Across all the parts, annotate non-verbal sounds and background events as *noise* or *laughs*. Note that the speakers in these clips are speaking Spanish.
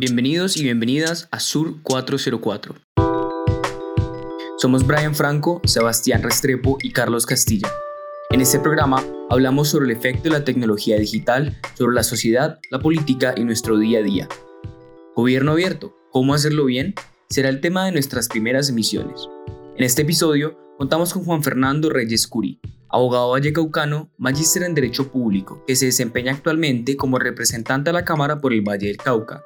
Bienvenidos y bienvenidas a Sur 404. Somos Brian Franco, Sebastián Restrepo y Carlos Castilla. En este programa hablamos sobre el efecto de la tecnología digital sobre la sociedad, la política y nuestro día a día. Gobierno abierto, ¿cómo hacerlo bien? Será el tema de nuestras primeras emisiones. En este episodio contamos con Juan Fernando Reyes Curí, abogado vallecaucano, magíster en Derecho Público, que se desempeña actualmente como representante a la Cámara por el Valle del Cauca.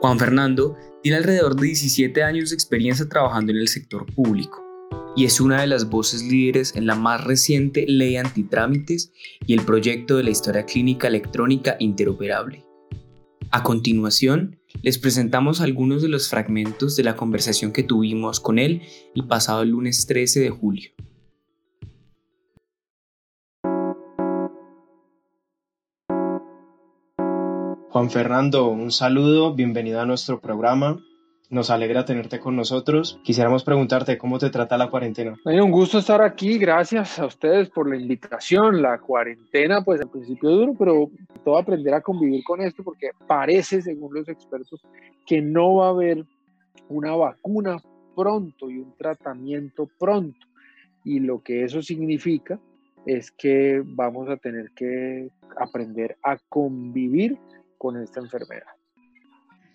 Juan Fernando tiene alrededor de 17 años de experiencia trabajando en el sector público y es una de las voces líderes en la más reciente ley antitrámites y el proyecto de la historia clínica electrónica interoperable. A continuación, les presentamos algunos de los fragmentos de la conversación que tuvimos con él el pasado lunes 13 de julio. Juan Fernando, un saludo, bienvenido a nuestro programa. Nos alegra tenerte con nosotros. Quisiéramos preguntarte cómo te trata la cuarentena. un gusto estar aquí. Gracias a ustedes por la invitación. La cuarentena, pues al principio duro, pero todo aprender a convivir con esto porque parece, según los expertos, que no va a haber una vacuna pronto y un tratamiento pronto. Y lo que eso significa es que vamos a tener que aprender a convivir con esta enfermedad.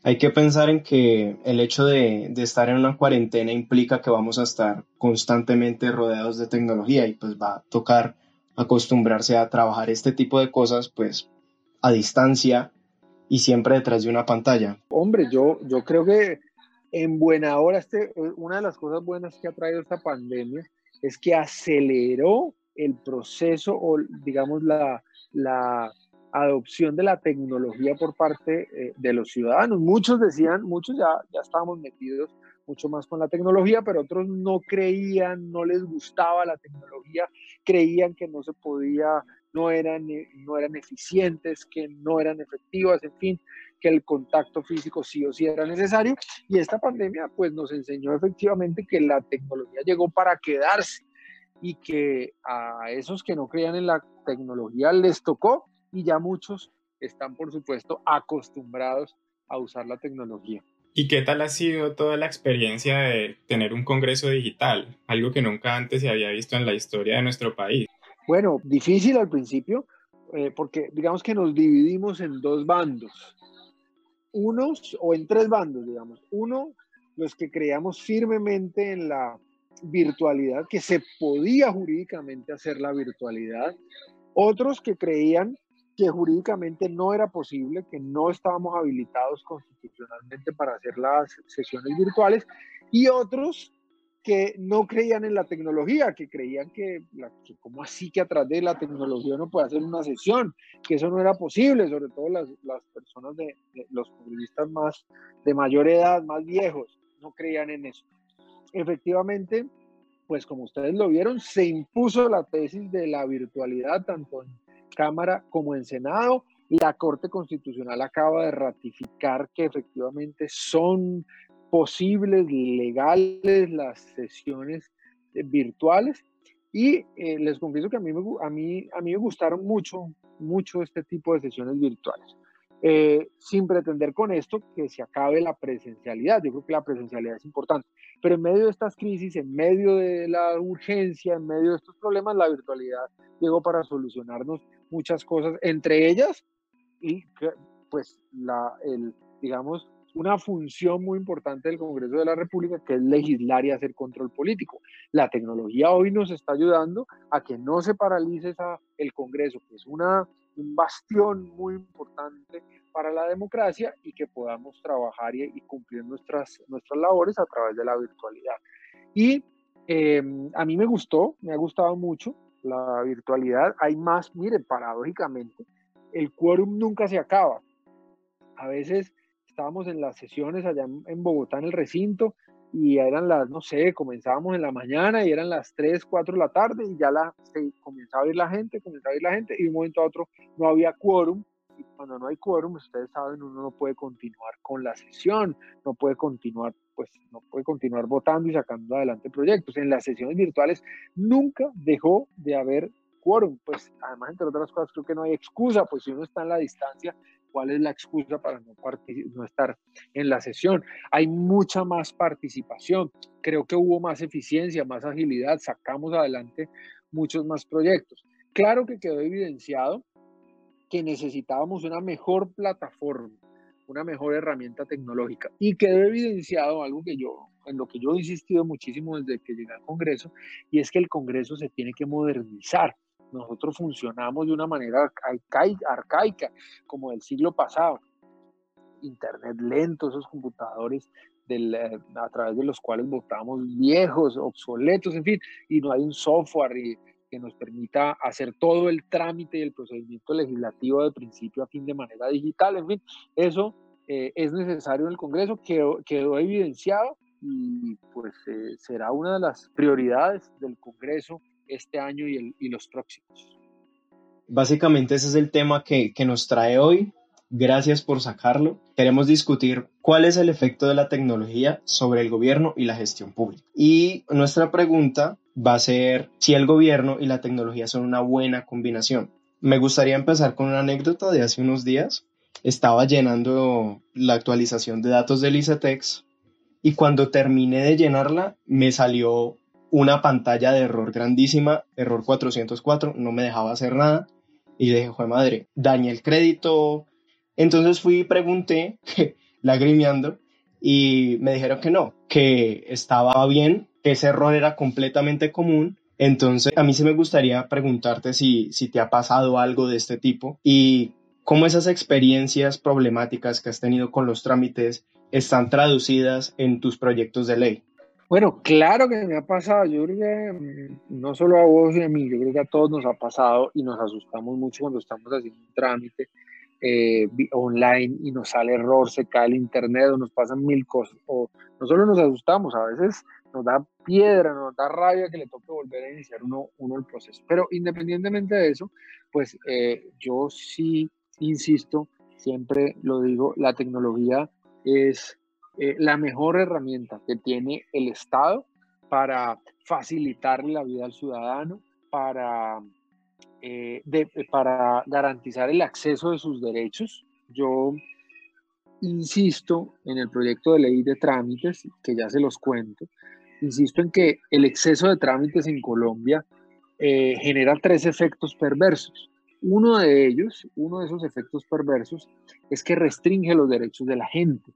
Hay que pensar en que el hecho de, estar en una cuarentena implica que vamos a estar constantemente rodeados de tecnología y pues va a tocar acostumbrarse a trabajar este tipo de cosas pues a distancia y siempre detrás de una pantalla. Hombre, yo, yo creo que en buena hora, este, una de las cosas buenas que ha traído esta pandemia es que aceleró el proceso o digamos la, la adopción de la tecnología por parte eh, de los ciudadanos. Muchos decían, muchos ya, ya estábamos metidos mucho más con la tecnología, pero otros no creían, no les gustaba la tecnología, creían que no se podía, no eran, eh, no eran eficientes, que no eran efectivas, en fin, que el contacto físico sí o sí era necesario. Y esta pandemia pues nos enseñó efectivamente que la tecnología llegó para quedarse y que a esos que no creían en la tecnología les tocó y ya muchos están, por supuesto, acostumbrados a usar la tecnología. ¿Y qué tal ha sido toda la experiencia de tener un Congreso digital? Algo que nunca antes se había visto en la historia de nuestro país. Bueno, difícil al principio, eh, porque digamos que nos dividimos en dos bandos. Unos, o en tres bandos, digamos. Uno, los que creíamos firmemente en la virtualidad, que se podía jurídicamente hacer la virtualidad. Otros que creían que jurídicamente no era posible, que no estábamos habilitados constitucionalmente para hacer las sesiones virtuales, y otros que no creían en la tecnología, que creían que, como así que a través de la tecnología no puede hacer una sesión, que eso no era posible, sobre todo las, las personas de, los periodistas más de mayor edad, más viejos, no creían en eso. Efectivamente, pues como ustedes lo vieron, se impuso la tesis de la virtualidad tanto en Cámara como en Senado. La Corte Constitucional acaba de ratificar que efectivamente son posibles, legales las sesiones eh, virtuales. Y eh, les confieso que a mí, me, a, mí, a mí me gustaron mucho, mucho este tipo de sesiones virtuales. Eh, sin pretender con esto que se acabe la presencialidad. Yo creo que la presencialidad es importante. Pero en medio de estas crisis, en medio de la urgencia, en medio de estos problemas, la virtualidad llegó para solucionarnos muchas cosas, entre ellas, y pues la, el, digamos, una función muy importante del Congreso de la República, que es legislar y hacer control político. La tecnología hoy nos está ayudando a que no se paralice esa, el Congreso, que es una, un bastión muy importante para la democracia y que podamos trabajar y, cumplir nuestras, nuestras labores a través de la virtualidad. Y em, a mí me gustó, me ha gustado mucho la virtualidad. Hay más, mire, paradójicamente, el quórum nunca se acaba. A veces estábamos en las sesiones allá en Bogotá, en el recinto, y eran las, no sé, comenzábamos en la mañana y eran las 3, 4 de la tarde y ya la, se comenzaba a ir la gente, comenzaba a ir la gente y de un momento a otro no había quórum y cuando no hay quórum, ustedes saben, uno no puede continuar con la sesión, no puede continuar, pues no puede continuar votando y sacando adelante proyectos. En las sesiones virtuales nunca dejó de haber quórum, pues además entre otras cosas creo que no hay excusa, pues si uno está en la distancia, ¿Cuál es la excusa para no, estar en la sesión? Hay mucha más participación. Creo que hubo más eficiencia, más agilidad. Sacamos adelante muchos más proyectos. Claro que quedó evidenciado que necesitábamos una mejor plataforma, una mejor herramienta tecnológica. Y quedó evidenciado algo que yo, en lo que yo he insistido muchísimo desde que llegué al Congreso, y es que el Congreso se tiene que modernizar. Nosotros funcionamos de una manera arcaica, como del siglo pasado. Internet lento, esos computadores del, eh, a través de los cuales votamos viejos, obsoletos, en fin, y no hay un software que nos permita hacer todo el trámite y el procedimiento legislativo de principio a fin de manera digital, en fin, eso eh, es necesario en el Congreso, quedó, quedó evidenciado y pues eh, será una de las prioridades del Congreso este año y, el, y los próximos. Básicamente ese es el tema que, que nos trae hoy. Gracias por sacarlo. Queremos discutir cuál es el efecto de la tecnología sobre el gobierno y la gestión pública. Y nuestra pregunta va a ser si el gobierno y la tecnología son una buena combinación. Me gustaría empezar con una anécdota de hace unos días. Estaba llenando la actualización de datos del ICETEX y cuando terminé de llenarla me salió una pantalla de error grandísima, error 404, no me dejaba hacer nada. Y dije, joder madre, dañé el crédito. Entonces fui y pregunté, *laughs* lagrimeando, y me dijeron que no, que estaba bien, que ese error era completamente común. Entonces, a mí sí me gustaría preguntarte si, si te ha pasado algo de este tipo y cómo esas experiencias problemáticas que has tenido con los trámites están traducidas en tus proyectos de ley. Bueno, claro que me ha pasado. Yo creo que mm, no solo a vos y a mí, yo creo que a todos nos ha pasado y nos asustamos mucho cuando estamos haciendo un trámite eh, online y nos sale error, se cae el internet o nos pasan mil cosas. O no solo nos asustamos, a veces nos da piedra, nos da rabia que le toque volver a iniciar uno, uno el proceso. Pero independientemente de eso, pues eh, yo sí insisto, siempre lo digo, la tecnología es eh, la mejor herramienta que tiene el Estado para facilitarle la vida al ciudadano, para, eh, para garantizar el acceso de sus derechos. Yo insisto en el proyecto de ley de trámites, que ya se los cuento, insisto en que el exceso de trámites en Colombia eh, genera tres efectos perversos. Uno de ellos, uno de esos efectos perversos, es que restringe los derechos de la gente.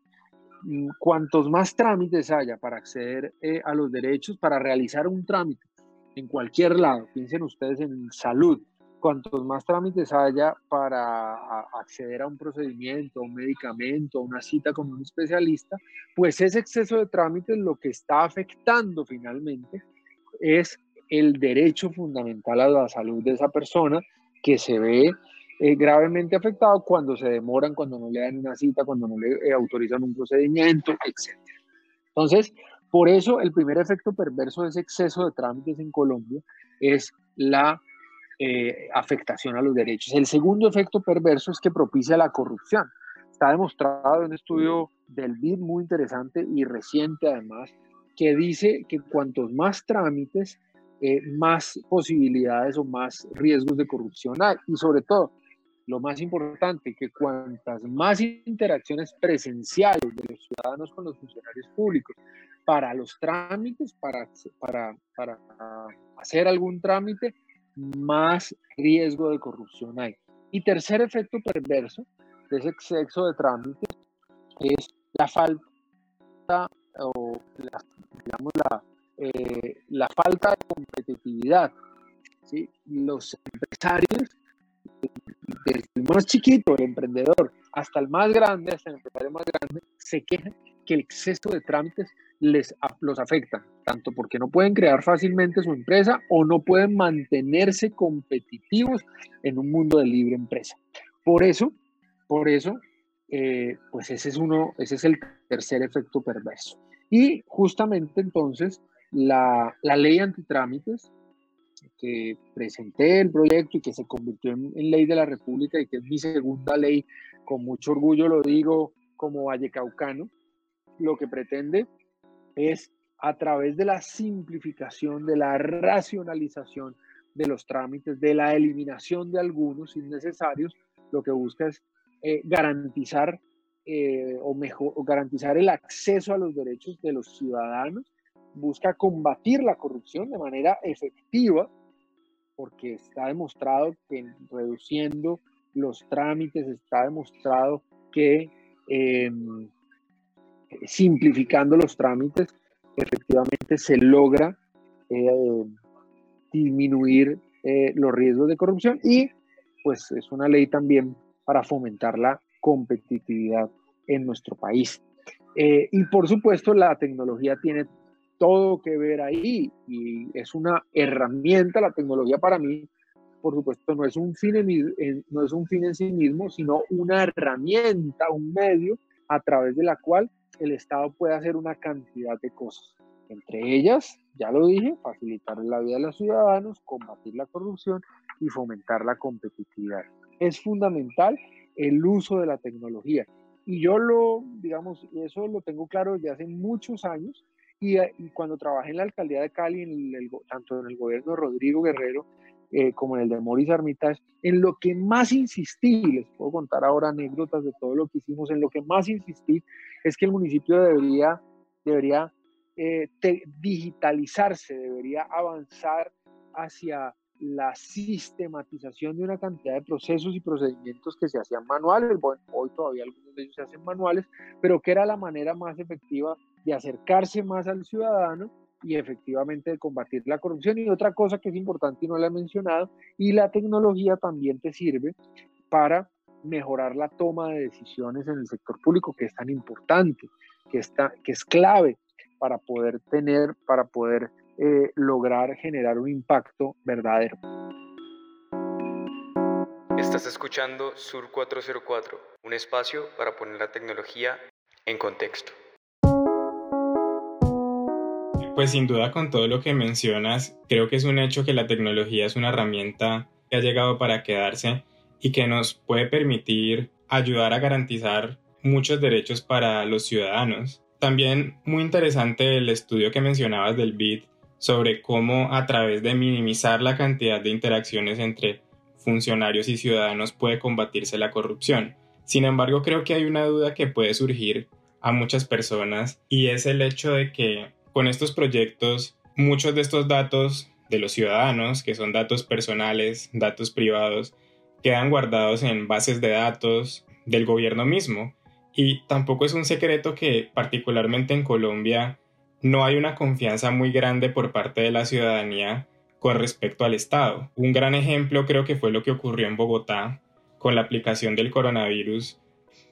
Mm, cuantos más trámites haya para acceder eh, a los derechos, para realizar un trámite en cualquier lado, piensen ustedes en salud, cuantos más trámites haya para acceder a un procedimiento, un medicamento, una cita con un especialista, pues ese exceso de trámites lo que está afectando finalmente es el derecho fundamental a la salud de esa persona que se ve eh, gravemente afectado cuando se demoran, cuando no le dan una cita, cuando no le eh, autorizan un procedimiento, etc. Entonces, por eso el primer efecto perverso de ese exceso de trámites en Colombia es la eh, afectación a los derechos. El segundo efecto perverso es que propicia la corrupción. Está demostrado en un estudio del BID muy interesante y reciente además, que dice que cuantos más trámites, más posibilidades o más riesgos de corrupción hay. Y sobre todo, lo más importante, que cuantas más interacciones presenciales de los ciudadanos con los funcionarios públicos para los trámites, para, para, para hacer algún trámite, más riesgo de corrupción hay. Y tercer efecto perverso de ese exceso de trámites es la falta o la, digamos la, eh, la falta de competitividad. ¿sí? Los empresarios desde el más chiquito, el emprendedor, hasta el más grande, hasta el empresario más grande, se quejan que el exceso de trámites les, los afecta, tanto porque no pueden crear fácilmente su empresa o no pueden mantenerse competitivos en un mundo de libre empresa. Por eso, por eso, eh, pues ese es uno, ese es el tercer efecto perverso. Y justamente entonces la, la ley antitrámites que presenté el proyecto y que se convirtió en, ley de la República y que es mi segunda ley, con mucho orgullo lo digo como vallecaucano, lo que pretende es a través de la simplificación, de la racionalización de los trámites, de la eliminación de algunos innecesarios, lo que busca es eh, garantizar eh, o, mejor, garantizar el acceso a los derechos de los ciudadanos, busca combatir la corrupción de manera efectiva, porque está demostrado que reduciendo los trámites, está demostrado que em, simplificando los trámites, efectivamente se logra eh, disminuir eh, los riesgos de corrupción y pues es una ley también para fomentar la competitividad en nuestro país. Eh, y por supuesto la tecnología tiene todo que ver ahí y es una herramienta, la tecnología para mí, por supuesto, no es un fin en, no es un fin en sí mismo, sino una herramienta, un medio a través de la cual el Estado puede hacer una cantidad de cosas. Entre ellas, ya lo dije, facilitar la vida de los ciudadanos, combatir la corrupción y fomentar la competitividad. Es fundamental el uso de la tecnología. Y yo lo, digamos, eso lo tengo claro desde hace muchos años. Y, cuando trabajé en la alcaldía de Cali, en tanto en el gobierno de Rodrigo Guerrero eh, como en el de Maurice Armitage, en lo que más insistí, les puedo contar ahora anécdotas de todo lo que hicimos, en lo que más insistí es que el municipio debería, debería eh, digitalizarse, debería avanzar hacia la sistematización de una cantidad de procesos y procedimientos que se hacían manuales, bueno, hoy todavía algunos de ellos se hacen manuales, pero que era la manera más efectiva de acercarse más al ciudadano y efectivamente de combatir la corrupción. Y otra cosa que es importante y no la he mencionado, y la tecnología también te sirve para mejorar la toma de decisiones en el sector público, que es tan importante, que, está, que es clave para poder tener, para poder eh, lograr generar un impacto verdadero. Estás escuchando Sur 404, un espacio para poner la tecnología en contexto. Pues sin duda con todo lo que mencionas, creo que es un hecho que la tecnología es una herramienta que ha llegado para quedarse y que nos puede permitir ayudar a garantizar muchos derechos para los ciudadanos. También muy interesante el estudio que mencionabas del BID sobre cómo a través de minimizar la cantidad de interacciones entre funcionarios y ciudadanos puede combatirse la corrupción. Sin embargo, creo que hay una duda que puede surgir a muchas personas y es el hecho de que con estos proyectos muchos de estos datos de los ciudadanos, que son datos personales, datos privados, quedan guardados en bases de datos del gobierno mismo y tampoco es un secreto que particularmente en Colombia no hay una confianza muy grande por parte de la ciudadanía con respecto al Estado. Un gran ejemplo creo que fue lo que ocurrió en Bogotá con la aplicación del coronavirus,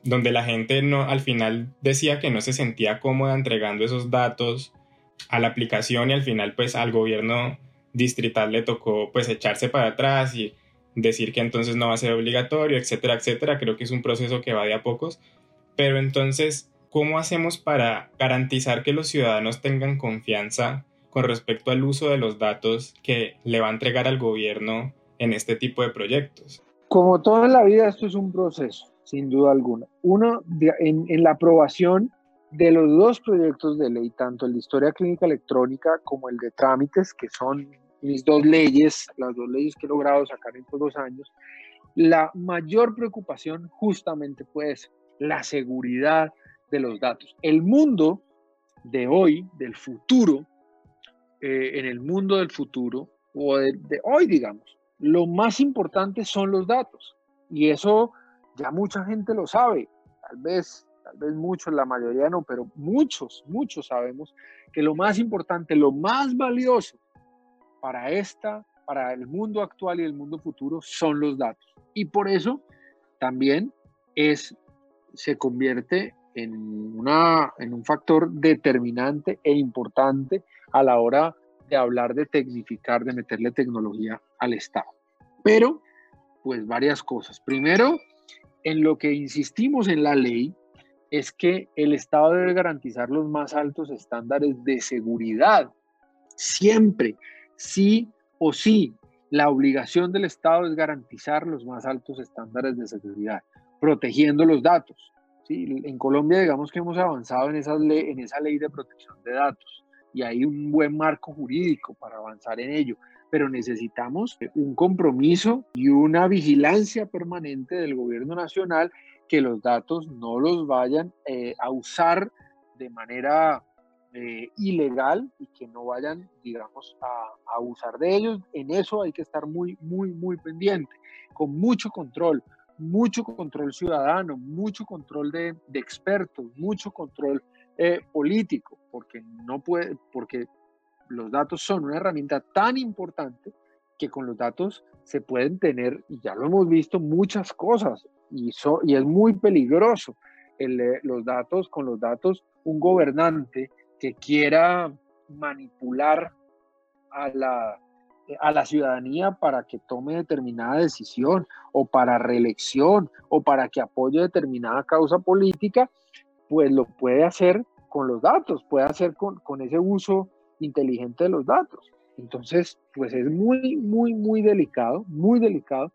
donde la gente no, al final decía que no se sentía cómoda entregando esos datos a la aplicación y al final pues al gobierno distrital le tocó pues echarse para atrás y decir que entonces no va a ser obligatorio, etcétera, etcétera. Creo que es un proceso que va de a pocos, pero entonces, ¿cómo hacemos para garantizar que los ciudadanos tengan confianza con respecto al uso de los datos que le va a entregar al gobierno en este tipo de proyectos? Como todo en la vida, esto es un proceso, sin duda alguna. Uno, en, en la aprobación de los dos proyectos de ley, tanto el de historia clínica electrónica como el de trámites, que son mis dos leyes, las dos leyes que he logrado sacar en estos dos años, la mayor preocupación justamente fue la seguridad de los datos. El mundo de hoy, del futuro, eh, en el mundo del futuro, o de, hoy, digamos, lo más importante son los datos. Y eso ya mucha gente lo sabe. Tal vez, tal vez muchos, la mayoría no, pero muchos, muchos sabemos que lo más importante, lo más valioso para esta, para el mundo actual y el mundo futuro son los datos. Y por eso también es se convierte en, una, en un factor determinante e importante a la hora de hablar de tecnificar, de meterle tecnología al Estado. Pero, pues varias cosas. Primero, en lo que insistimos en la ley es que el Estado debe garantizar los más altos estándares de seguridad. Siempre, sí o sí, la obligación del Estado es garantizar los más altos estándares de seguridad protegiendo los datos. ¿sí? En Colombia, digamos que hemos avanzado en esa, ley, en esa ley de protección de datos y hay un buen marco jurídico para avanzar en ello, pero necesitamos un compromiso y una vigilancia permanente del gobierno nacional que los datos no los vayan eh, a usar de manera eh, ilegal y que no vayan, digamos, a, a, usar de ellos. En eso hay que estar muy, muy, muy pendiente, con mucho control, mucho control ciudadano, mucho control de, de expertos, mucho control eh, político, porque no puede, porque los datos son una herramienta tan importante que con los datos se pueden tener, y ya lo hemos visto, muchas cosas, y, es muy peligroso el, los datos, con los datos, un gobernante que quiera manipular a la, a la ciudadanía para que tome determinada decisión o para reelección o para que apoye determinada causa política, pues lo puede hacer con los datos, puede hacer con, con ese uso inteligente de los datos. Entonces, pues es muy, muy, muy delicado, muy delicado.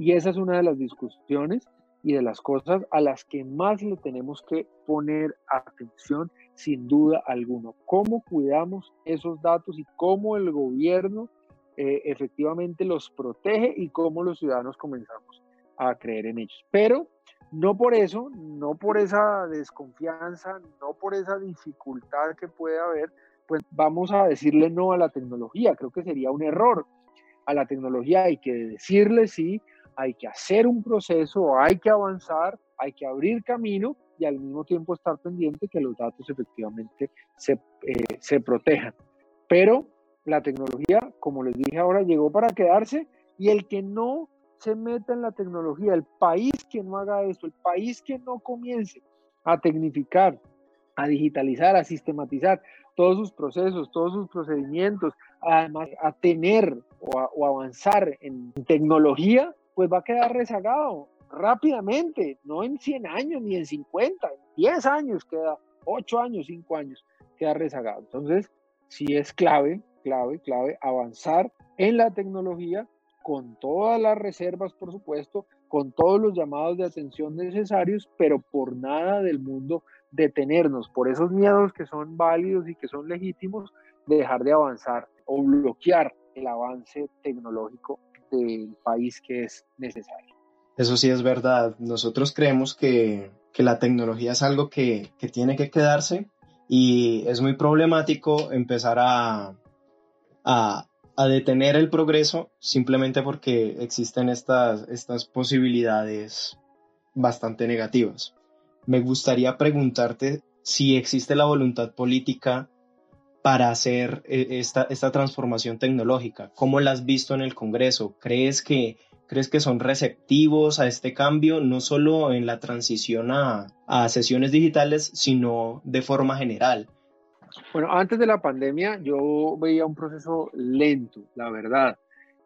Y esa es una de las discusiones y de las cosas a las que más le tenemos que poner atención, sin duda alguna. Cómo cuidamos esos datos y cómo el gobierno eh, efectivamente los protege y cómo los ciudadanos comenzamos a creer en ellos. Pero no por eso, no por esa desconfianza, no por esa dificultad que puede haber, pues vamos a decirle no a la tecnología. Creo que sería un error. A la tecnología hay que decirle sí, hay que hacer un proceso, hay que avanzar, hay que abrir camino y al mismo tiempo estar pendiente que los datos efectivamente se, eh, se protejan. Pero la tecnología, como les dije ahora, llegó para quedarse y el que no se meta en la tecnología, el país que no haga esto, el país que no comience a tecnificar, a digitalizar, a sistematizar todos sus procesos, todos sus procedimientos, además a tener o, avanzar en tecnología, pues va a quedar rezagado rápidamente, no en 100 años ni en 50, en 10 años queda, 8 años, 5 años, queda rezagado. Entonces, sí es clave, clave, clave avanzar en la tecnología con todas las reservas, por supuesto, con todos los llamados de atención necesarios, pero por nada del mundo detenernos, por esos miedos que son válidos y que son legítimos, dejar de avanzar o bloquear el avance tecnológico del país que es necesario. Eso sí es verdad. Nosotros creemos que, que la tecnología es algo que, que tiene que quedarse y es muy problemático empezar a, a, a detener el progreso simplemente porque existen estas, estas posibilidades bastante negativas. Me gustaría preguntarte si existe la voluntad política para hacer eh, esta, esta transformación tecnológica. ¿Cómo la has visto en el Congreso? ¿Crees que, ¿Crees que son receptivos a este cambio, no solo en la transición a, a sesiones digitales, sino de forma general? Bueno, antes de la pandemia yo veía un proceso lento, la verdad,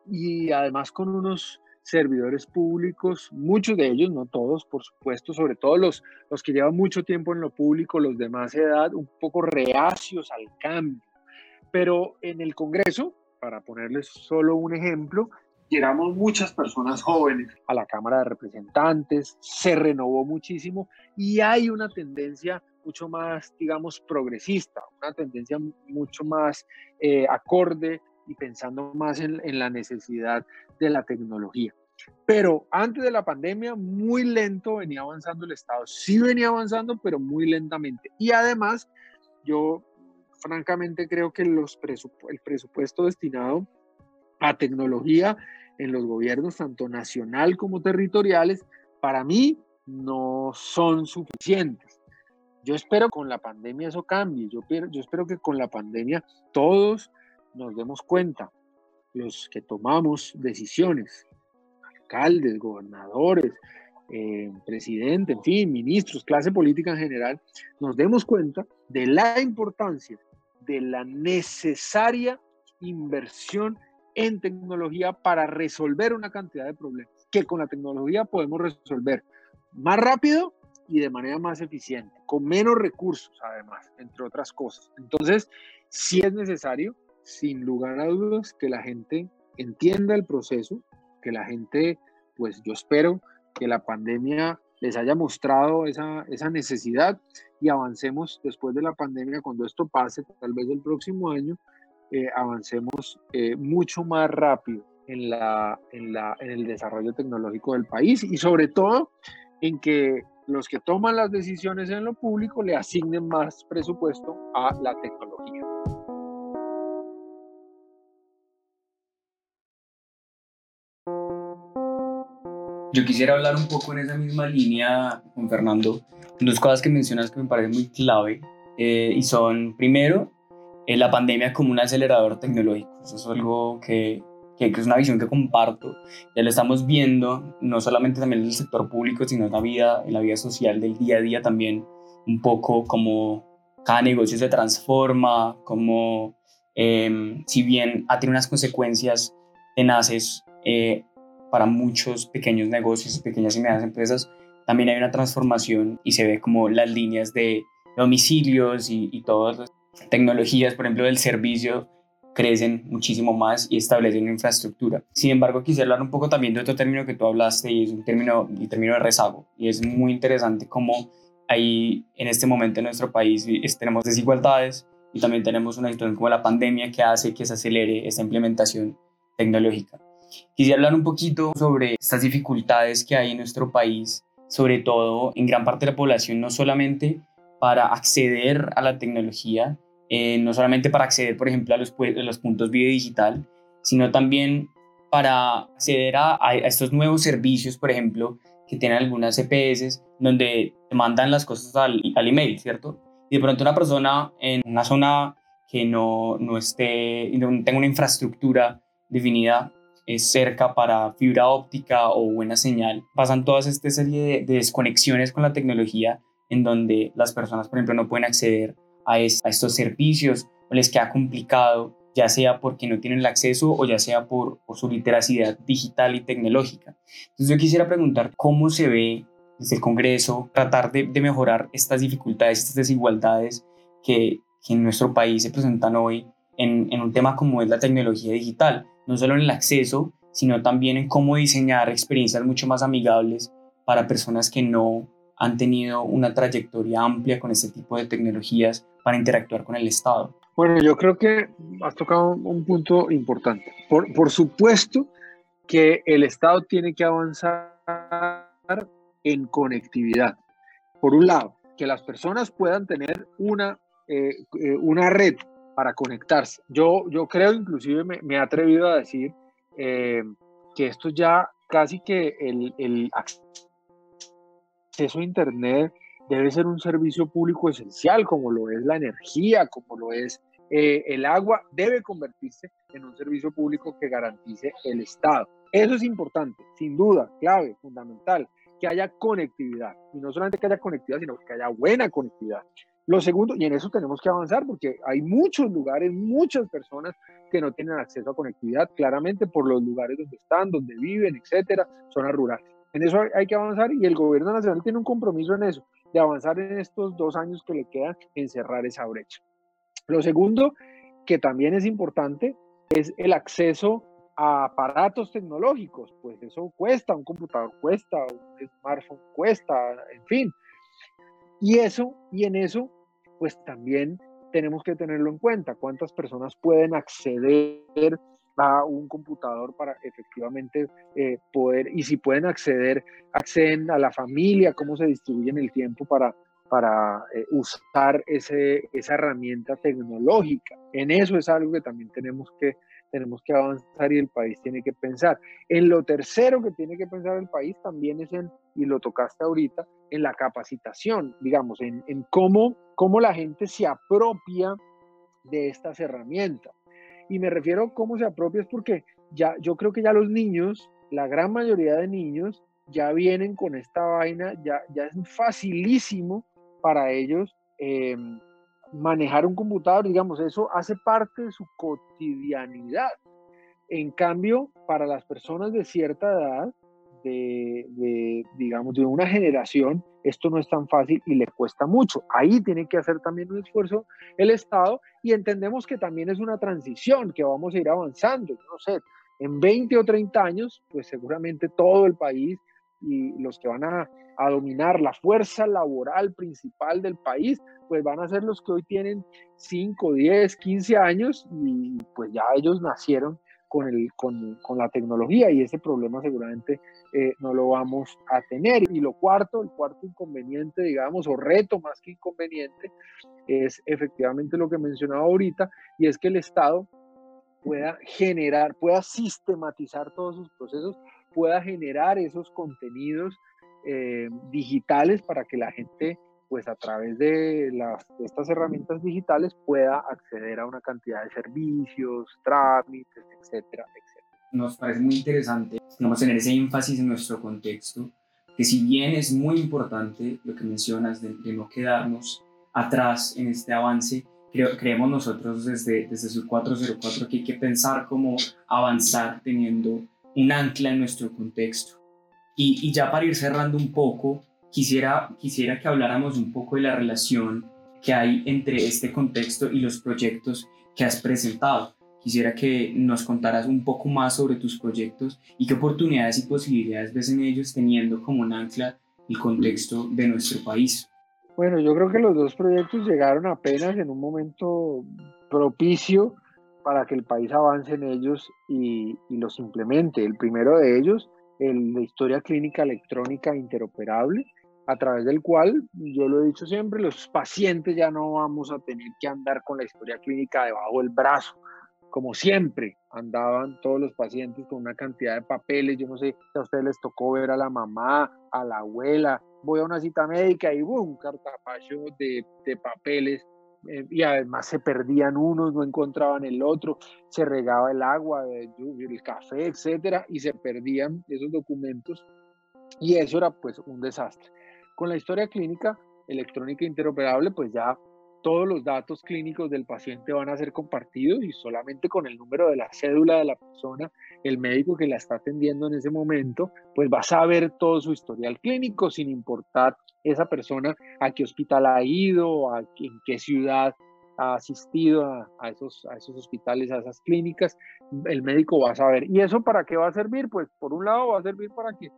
y además con unos servidores públicos, muchos de ellos, no todos, por supuesto, sobre todo los, los que llevan mucho tiempo en lo público, los de más edad, un poco reacios al cambio. Pero en el Congreso, para ponerles solo un ejemplo, llegamos muchas personas jóvenes a la Cámara de Representantes, se renovó muchísimo y hay una tendencia mucho más, digamos, progresista, una tendencia mucho más eh, acorde y pensando más en, en, la necesidad de la tecnología. Pero antes de la pandemia, muy lento venía avanzando el Estado. Sí venía avanzando, pero muy lentamente. Y además, yo francamente creo que los el presupuesto destinado a tecnología en los gobiernos, tanto nacional como territoriales, para mí no son suficientes. Yo espero con la pandemia eso cambie. Yo, yo espero que con la pandemia todos nos demos cuenta, los que tomamos decisiones, alcaldes, gobernadores, eh, presidente, en fin, ministros, clase política en general, nos demos cuenta de la importancia de la necesaria inversión en tecnología para resolver una cantidad de problemas que con la tecnología podemos resolver más rápido y de manera más eficiente, con menos recursos además, entre otras cosas. Entonces, sí es necesario, sin lugar a dudas, que la gente entienda el proceso, que la gente, pues yo espero que la pandemia les haya mostrado esa, esa necesidad y avancemos después de la pandemia, cuando esto pase, tal vez el próximo año, eh, avancemos eh, mucho más rápido en, la, en, la, en el desarrollo tecnológico del país y sobre todo en que los que toman las decisiones en lo público le asignen más presupuesto a la tecnología. Yo quisiera hablar un poco en esa misma línea con Fernando, dos cosas que mencionas que me parecen muy clave eh, y son, primero, eh, la pandemia como un acelerador tecnológico. Eso es algo que, que, es una visión que comparto. Ya lo estamos viendo, no solamente también en el sector público, sino en la vida, en la vida social del día a día también, un poco como cada negocio se transforma, como em, si bien ha tenido unas consecuencias tenaces eh, para muchos pequeños negocios, pequeñas y medianas empresas, también hay una transformación y se ve como las líneas de domicilios y, y todas las tecnologías, por ejemplo, del servicio, crecen muchísimo más y establecen infraestructura. Sin embargo, quisiera hablar un poco también de otro término que tú hablaste y es un término, el término de rezago. Y es muy interesante cómo ahí en este momento en nuestro país tenemos desigualdades y también tenemos una situación como la pandemia que hace que se acelere esta implementación tecnológica. Quisiera hablar un poquito sobre estas dificultades que hay en nuestro país, sobre todo en gran parte de la población, no solamente para acceder a la tecnología, eh, no solamente para acceder, por ejemplo, a los, los puntos video digital, sino también para acceder a, a, estos nuevos servicios, por ejemplo, que tienen algunas CPS, donde te mandan las cosas al, al email, ¿cierto? Y de pronto una persona en una zona que no, no esté, no tenga una infraestructura definida cerca para fibra óptica o buena señal, pasan todas esta serie de, de desconexiones con la tecnología en donde las personas, por ejemplo, no pueden acceder a, estos servicios o les queda complicado, ya sea porque no tienen el acceso o ya sea por, su literacidad digital y tecnológica. Entonces yo quisiera preguntar cómo se ve desde el Congreso tratar de, mejorar estas dificultades, estas desigualdades que, en nuestro país se presentan hoy en, en un tema como es la tecnología digital, no solo en el acceso, sino también en cómo diseñar experiencias mucho más amigables para personas que no han tenido una trayectoria amplia con este tipo de tecnologías para interactuar con el Estado? Bueno, yo creo que has tocado un punto importante. Por, por supuesto que el Estado tiene que avanzar en conectividad. Por un lado, que las personas puedan tener una, eh, eh, una red para conectarse. Yo, yo creo, inclusive me, me he atrevido a decir eh, que esto ya casi que el, el acceso a Internet debe ser un servicio público esencial, como lo es la energía, como lo es eh, el agua, debe convertirse en un servicio público que garantice el Estado. Eso es importante, sin duda, clave, fundamental, que haya conectividad. Y no solamente que haya conectividad, sino que haya buena conectividad. Lo segundo, y en eso tenemos que avanzar porque hay muchos lugares, muchas personas que no tienen acceso a conectividad, claramente por los lugares donde están, donde viven, etcétera, zonas rurales. En eso hay que avanzar y el gobierno nacional tiene un compromiso en eso, de avanzar en estos dos años que le quedan en cerrar esa brecha. Lo segundo, que también es importante, es el acceso a aparatos tecnológicos. Pues eso cuesta, un computador cuesta, un smartphone cuesta, en fin. Y eso, y en eso, pues también tenemos que tenerlo en cuenta. ¿Cuántas personas pueden acceder a un computador para efectivamente eh, poder, y si pueden acceder, acceden a la familia, cómo se distribuyen el tiempo para, para eh, usar ese, esa herramienta tecnológica. En eso es algo que también tenemos que, tenemos que avanzar y el país tiene que pensar. En lo tercero que tiene que pensar el país también es en, y lo tocaste ahorita, en la capacitación, digamos, en, en cómo, cómo la gente se apropia de estas herramientas. Y me refiero a cómo se apropia es porque ya, yo creo que ya los niños, la gran mayoría de niños, ya vienen con esta vaina, ya, ya es facilísimo para ellos em, manejar un computador, digamos, eso hace parte de su cotidianidad. En cambio, para las personas de cierta edad, de, digamos, de una generación, esto no es tan fácil y le cuesta mucho. Ahí tiene que hacer también un esfuerzo el Estado y entendemos que también es una transición, que vamos a ir avanzando. No sé, en 20 o 30 años, pues seguramente todo el país y los que van a, a, dominar la fuerza laboral principal del país, pues van a ser los que hoy tienen 5, 10, 15 años y pues ya ellos nacieron con, el, con, con, la tecnología y ese problema seguramente eh, no lo vamos a tener. Y lo cuarto, el cuarto inconveniente, digamos, o reto más que inconveniente, es efectivamente lo que mencionaba ahorita, y es que el Estado pueda generar, pueda sistematizar todos sus procesos, pueda generar esos contenidos eh, digitales para que la gente pues a través de, las, estas herramientas digitales pueda acceder a una cantidad de servicios, trámites, etcétera, etcétera. Nos parece muy interesante, vamos tener ese énfasis en nuestro contexto, que si bien es muy importante lo que mencionas de, no quedarnos atrás en este avance, creo, creemos nosotros desde, desde su 404 que hay que pensar cómo avanzar teniendo un ancla en nuestro contexto. Y, y ya para ir cerrando un poco, quisiera, quisiera que habláramos un poco de la relación que hay entre este contexto y los proyectos que has presentado. Quisiera que nos contaras un poco más sobre tus proyectos y qué oportunidades y posibilidades ves en ellos teniendo como un ancla el contexto de nuestro país. Bueno, yo creo que los dos proyectos llegaron apenas en un momento propicio para que el país avance en ellos y, y los implemente. El primero de ellos, el de historia clínica electrónica interoperable, a través del cual, yo lo he dicho siempre, los pacientes ya no vamos a tener que andar con la historia clínica debajo del brazo, como siempre andaban todos los pacientes con una cantidad de papeles, yo no sé si a ustedes les tocó ver a la mamá, a la abuela, voy a una cita médica y un cartapacho de papeles eh, y además se perdían unos, no encontraban el otro, se regaba el agua, el café, etcétera, y se perdían esos documentos y eso era pues un desastre. Con la historia clínica electrónica interoperable, pues ya todos los datos clínicos del paciente van a ser compartidos y solamente con el número de la cédula de la persona, el médico que la está atendiendo en ese momento, pues va a saber todo su historial clínico sin importar esa persona a qué hospital ha ido, a, en qué ciudad ha asistido a, a, esos, a esos hospitales, a esas clínicas, el médico va a saber. ¿Y eso para qué va a servir? Pues por un lado va a servir para que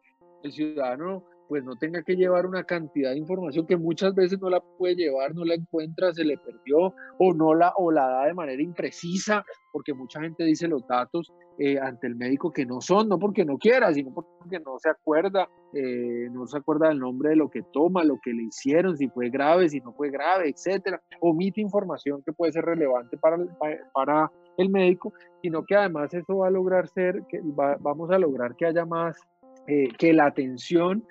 el ciudadano pues no tenga que llevar una cantidad de información que muchas veces no la puede llevar, no la encuentra, se le perdió o no la o la da de manera imprecisa, porque mucha gente dice los datos eh, ante el médico que no son, no porque no quiera, sino porque no se acuerda, eh, no se acuerda del nombre de lo que toma, lo que le hicieron, si fue grave, si no fue grave, etcétera. Omite información que puede ser relevante para, para el médico, sino que además eso va a lograr ser, que vamos a lograr que haya más, eh, que la atención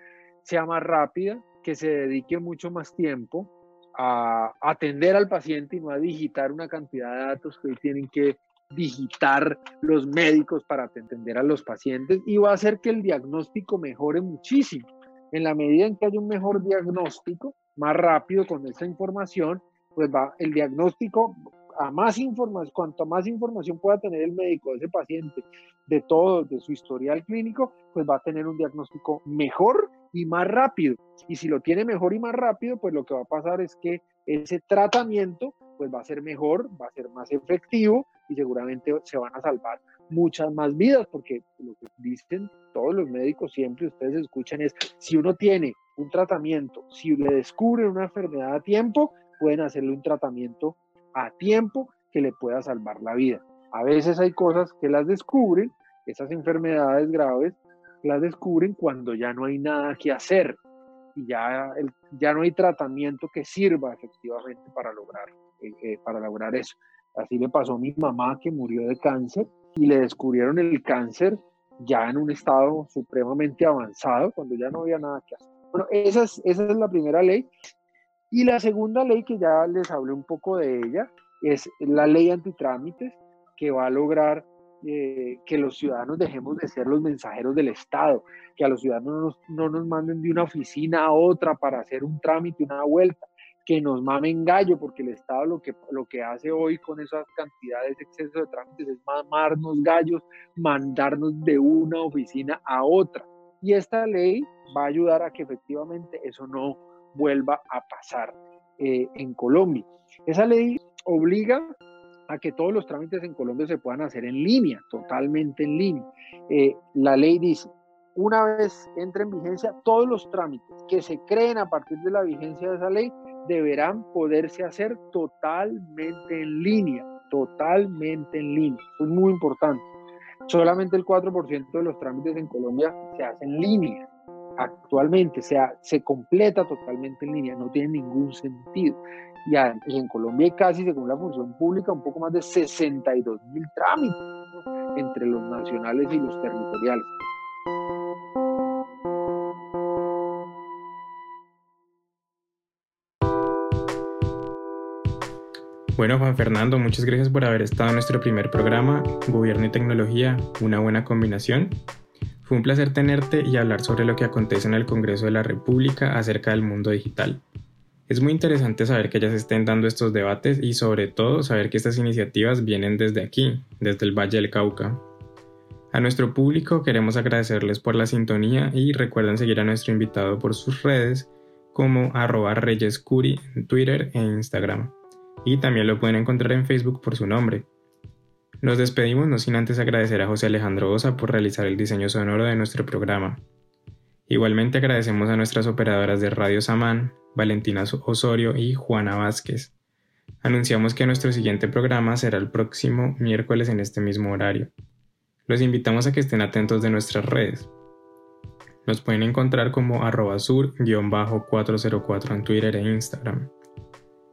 sea más rápida, que se dedique mucho más tiempo a atender al paciente y no a digitar una cantidad de datos que hoy tienen que digitar los médicos para atender a los pacientes y va a hacer que el diagnóstico mejore muchísimo. En la medida en que haya un mejor diagnóstico, más rápido con esa información, pues va el diagnóstico a más información, cuanto más información pueda tener el médico de ese paciente, de todo, de su historial clínico, pues va a tener un diagnóstico mejor y más rápido. Y si lo tiene mejor y más rápido, pues lo que va a pasar es que ese tratamiento pues va a ser mejor, va a ser más efectivo y seguramente se van a salvar muchas más vidas, porque lo que dicen todos los médicos siempre, ustedes escuchan es, si uno tiene un tratamiento, si le descubren una enfermedad a tiempo, pueden hacerle un tratamiento a tiempo que le pueda salvar la vida. A veces hay cosas que las descubren, esas enfermedades graves, las descubren cuando ya no hay nada que hacer y ya, ya no hay tratamiento que sirva efectivamente para lograr, eh, eh, para lograr eso. Así le pasó a mi mamá que murió de cáncer y le descubrieron el cáncer ya en un estado supremamente avanzado, cuando ya no había nada que hacer. Bueno, esa es, esa es la primera ley. Y la segunda ley, que ya les hablé un poco de ella, es la ley antitrámites, que va a lograr eh, que los ciudadanos dejemos de ser los mensajeros del Estado, que a los ciudadanos no nos manden de una oficina a otra para hacer un trámite, una vuelta, que nos mamen gallo, porque el Estado lo que, lo que hace hoy con esas cantidades, exceso de trámites, es mamarnos gallos, mandarnos de una oficina a otra. Y esta ley va a ayudar a que efectivamente eso no vuelva a pasar eh, en Colombia. Esa ley obliga a que todos los trámites en Colombia se puedan hacer en línea, totalmente en línea. Eh, la ley dice, una vez entre en vigencia, todos los trámites que se creen a partir de la vigencia de esa ley deberán poderse hacer totalmente en línea, totalmente en línea. es muy importante. Solamente el 4% de los trámites en Colombia se hacen en línea. Actualmente se, se completa totalmente en línea, no tiene ningún sentido. Y, en Colombia hay casi, según la función pública, un poco más de 62 mil trámites entre los nacionales y los territoriales. Bueno, Juan Fernando, muchas gracias por haber estado en nuestro primer programa, Gobierno y Tecnología, una buena combinación. Fue un placer tenerte y hablar sobre lo que acontece en el Congreso de la República acerca del mundo digital. Es muy interesante saber que ya se estén dando estos debates y sobre todo saber que estas iniciativas vienen desde aquí, desde el Valle del Cauca. A nuestro público queremos agradecerles por la sintonía y recuerden seguir a nuestro invitado por sus redes como arroba reyescuri en Twitter e Instagram y también lo pueden encontrar en Facebook por su nombre. Nos despedimos no sin antes agradecer a José Alejandro Osa por realizar el diseño sonoro de nuestro programa. Igualmente agradecemos a nuestras operadoras de Radio Samán, Valentina Osorio y Juana Vázquez. Anunciamos que nuestro siguiente programa será el próximo miércoles en este mismo horario. Los invitamos a que estén atentos de nuestras redes. Nos pueden encontrar como arroba sur-404 en Twitter e Instagram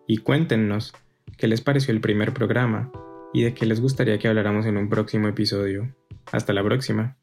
y cuéntenos qué les pareció el primer programa y de qué les gustaría que habláramos en un próximo episodio. Hasta la próxima.